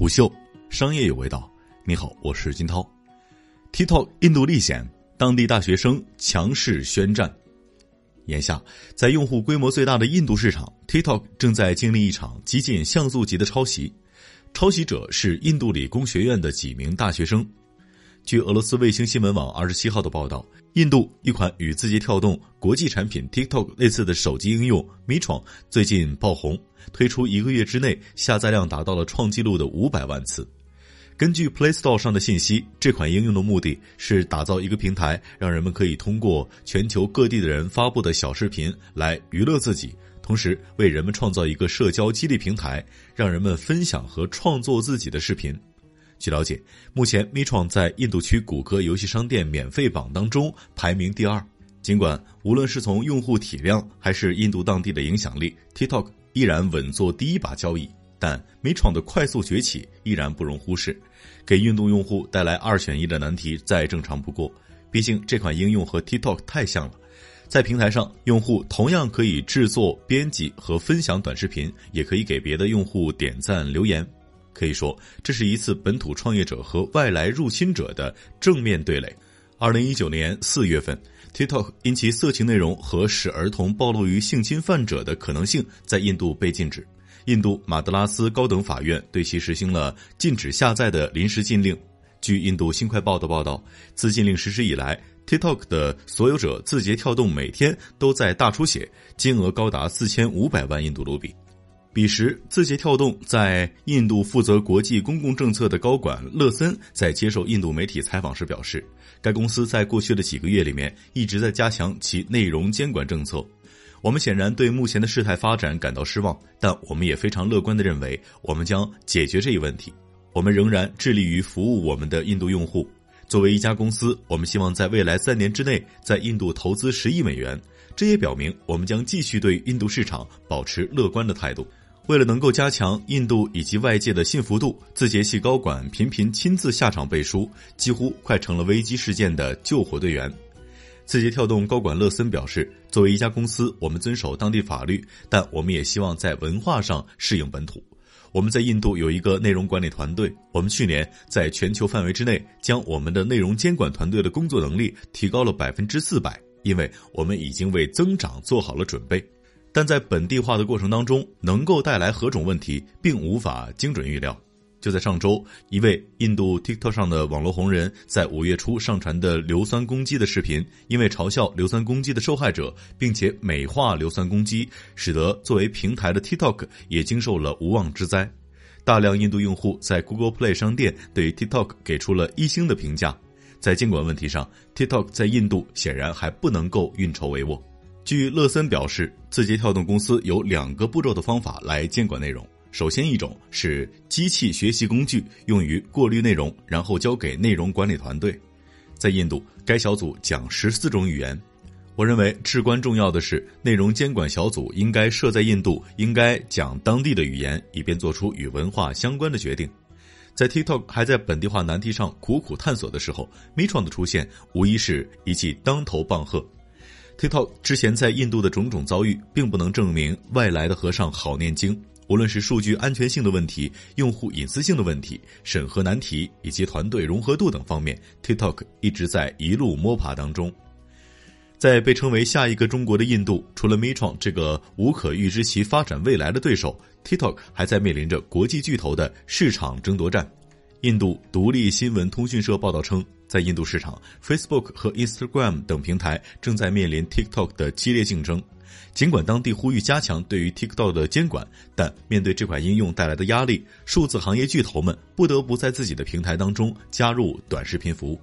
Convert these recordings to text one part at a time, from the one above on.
虎嗅，商业有味道。你好，我是金涛。TikTok 印度历险，当地大学生强势宣战。眼下，在用户规模最大的印度市场，TikTok 正在经历一场极尽像素级的抄袭。抄袭者是印度理工学院的几名大学生。据俄罗斯卫星新闻网二十七号的报道，印度一款与字节跳动国际产品 TikTok 类似的手机应用米闯最近爆红，推出一个月之内下载量达到了创纪录的五百万次。根据 Play Store 上的信息，这款应用的目的是打造一个平台，让人们可以通过全球各地的人发布的小视频来娱乐自己，同时为人们创造一个社交激励平台，让人们分享和创作自己的视频。据了解，目前 m 创在印度区谷歌游戏商店免费榜当中排名第二。尽管无论是从用户体量还是印度当地的影响力，TikTok 依然稳坐第一把交椅，但 m 创的快速崛起依然不容忽视，给印度用户带来二选一的难题再正常不过。毕竟这款应用和 TikTok 太像了，在平台上，用户同样可以制作、编辑和分享短视频，也可以给别的用户点赞留言。可以说，这是一次本土创业者和外来入侵者的正面对垒。二零一九年四月份，TikTok 因其色情内容和使儿童暴露于性侵犯者的可能性，在印度被禁止。印度马德拉斯高等法院对其实行了禁止下载的临时禁令。据印度新快报的报道，自禁令实施以来，TikTok 的所有者字节跳动每天都在大出血，金额高达四千五百万印度卢比。彼时，字节跳动在印度负责国际公共政策的高管乐森在接受印度媒体采访时表示，该公司在过去的几个月里面一直在加强其内容监管政策。我们显然对目前的事态发展感到失望，但我们也非常乐观地认为，我们将解决这一问题。我们仍然致力于服务我们的印度用户。作为一家公司，我们希望在未来三年之内在印度投资十亿美元。这也表明，我们将继续对印度市场保持乐观的态度。为了能够加强印度以及外界的信服度，字节系高管频频亲自下场背书，几乎快成了危机事件的救火队员。字节跳动高管勒森表示：“作为一家公司，我们遵守当地法律，但我们也希望在文化上适应本土。我们在印度有一个内容管理团队，我们去年在全球范围之内将我们的内容监管团队的工作能力提高了百分之四百，因为我们已经为增长做好了准备。”但在本地化的过程当中，能够带来何种问题，并无法精准预料。就在上周，一位印度 TikTok 上的网络红人，在五月初上传的硫酸攻击的视频，因为嘲笑硫酸攻击的受害者，并且美化硫酸攻击，使得作为平台的 TikTok 也经受了无妄之灾。大量印度用户在 Google Play 商店对 TikTok 给出了一星的评价。在监管问题上，TikTok 在印度显然还不能够运筹帷幄。据勒森表示，字节跳动公司有两个步骤的方法来监管内容。首先，一种是机器学习工具，用于过滤内容，然后交给内容管理团队。在印度，该小组讲十四种语言。我认为至关重要的是，内容监管小组应该设在印度，应该讲当地的语言，以便做出与文化相关的决定。在 TikTok 还在本地化难题上苦苦探索的时候，m 创的出现无疑是一记当头棒喝。TikTok 之前在印度的种种遭遇，并不能证明外来的和尚好念经。无论是数据安全性的问题、用户隐私性的问题、审核难题以及团队融合度等方面，TikTok 一直在一路摸爬当中。在被称为下一个中国的印度，除了 Meituan 这个无可预知其发展未来的对手，TikTok 还在面临着国际巨头的市场争夺战。印度独立新闻通讯社报道称。在印度市场，Facebook 和 Instagram 等平台正在面临 TikTok 的激烈竞争。尽管当地呼吁加强对于 TikTok 的监管，但面对这款应用带来的压力，数字行业巨头们不得不在自己的平台当中加入短视频服务。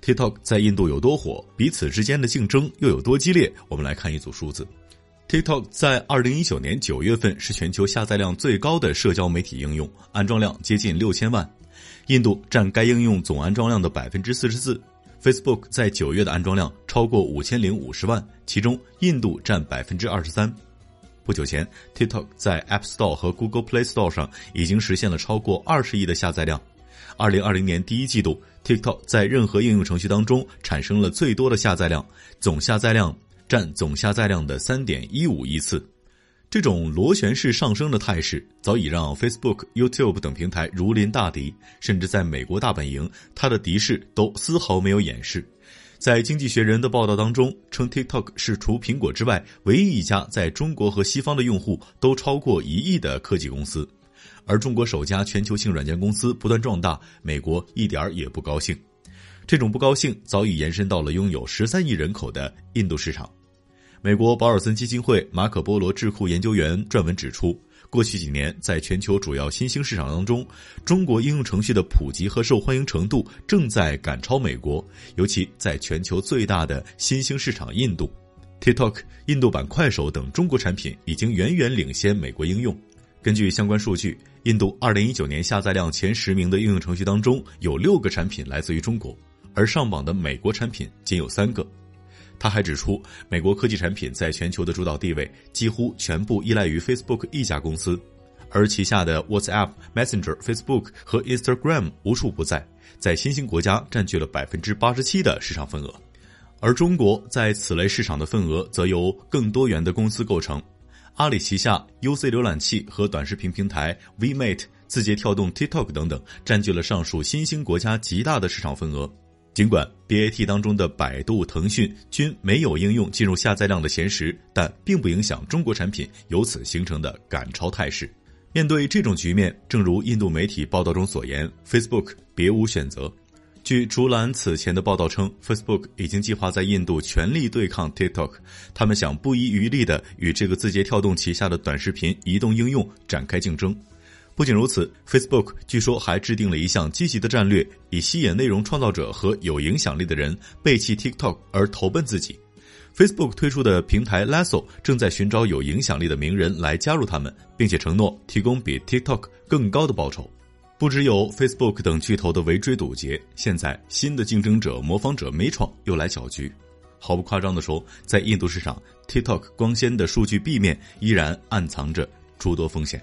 TikTok 在印度有多火，彼此之间的竞争又有多激烈？我们来看一组数字：TikTok 在2019年9月份是全球下载量最高的社交媒体应用，安装量接近六千万。印度占该应用总安装量的百分之四十四，Facebook 在九月的安装量超过五千零五十万，其中印度占百分之二十三。不久前，TikTok 在 App Store 和 Google Play Store 上已经实现了超过二十亿的下载量。二零二零年第一季度，TikTok 在任何应用程序当中产生了最多的下载量，总下载量占总下载量的三点一五亿次。这种螺旋式上升的态势，早已让 Facebook、YouTube 等平台如临大敌，甚至在美国大本营，它的敌视都丝毫没有掩饰。在《经济学人》的报道当中，称 TikTok 是除苹果之外唯一一家在中国和西方的用户都超过一亿的科技公司。而中国首家全球性软件公司不断壮大，美国一点儿也不高兴。这种不高兴早已延伸到了拥有十三亿人口的印度市场。美国保尔森基金会马可波罗智库研究员撰文指出，过去几年，在全球主要新兴市场当中，中国应用程序的普及和受欢迎程度正在赶超美国，尤其在全球最大的新兴市场印度，TikTok、印度版快手等中国产品已经远远领先美国应用。根据相关数据，印度2019年下载量前十名的应用程序当中，有六个产品来自于中国，而上榜的美国产品仅有三个。他还指出，美国科技产品在全球的主导地位几乎全部依赖于 Facebook 一家公司，而旗下的 WhatsApp、Messenger、Facebook 和 Instagram 无处不在，在新兴国家占据了百分之八十七的市场份额，而中国在此类市场的份额则由更多元的公司构成，阿里旗下 UC 浏览器和短视频平台 VMate、字节跳动 TikTok 等等，占据了上述新兴国家极大的市场份额。尽管 BAT 当中的百度、腾讯均没有应用进入下载量的前十，但并不影响中国产品由此形成的赶超态势。面对这种局面，正如印度媒体报道中所言，Facebook 别无选择。据竹篮此前的报道称，Facebook 已经计划在印度全力对抗 TikTok，他们想不遗余力地与这个字节跳动旗下的短视频移动应用展开竞争。不仅如此，Facebook 据说还制定了一项积极的战略，以吸引内容创造者和有影响力的人背弃 TikTok 而投奔自己。Facebook 推出的平台 Lasso 正在寻找有影响力的名人来加入他们，并且承诺提供比 TikTok 更高的报酬。不只有 Facebook 等巨头的围追堵截，现在新的竞争者模仿者美创又来搅局。毫不夸张地说，在印度市场，TikTok 光鲜的数据壁面依然暗藏着诸多风险。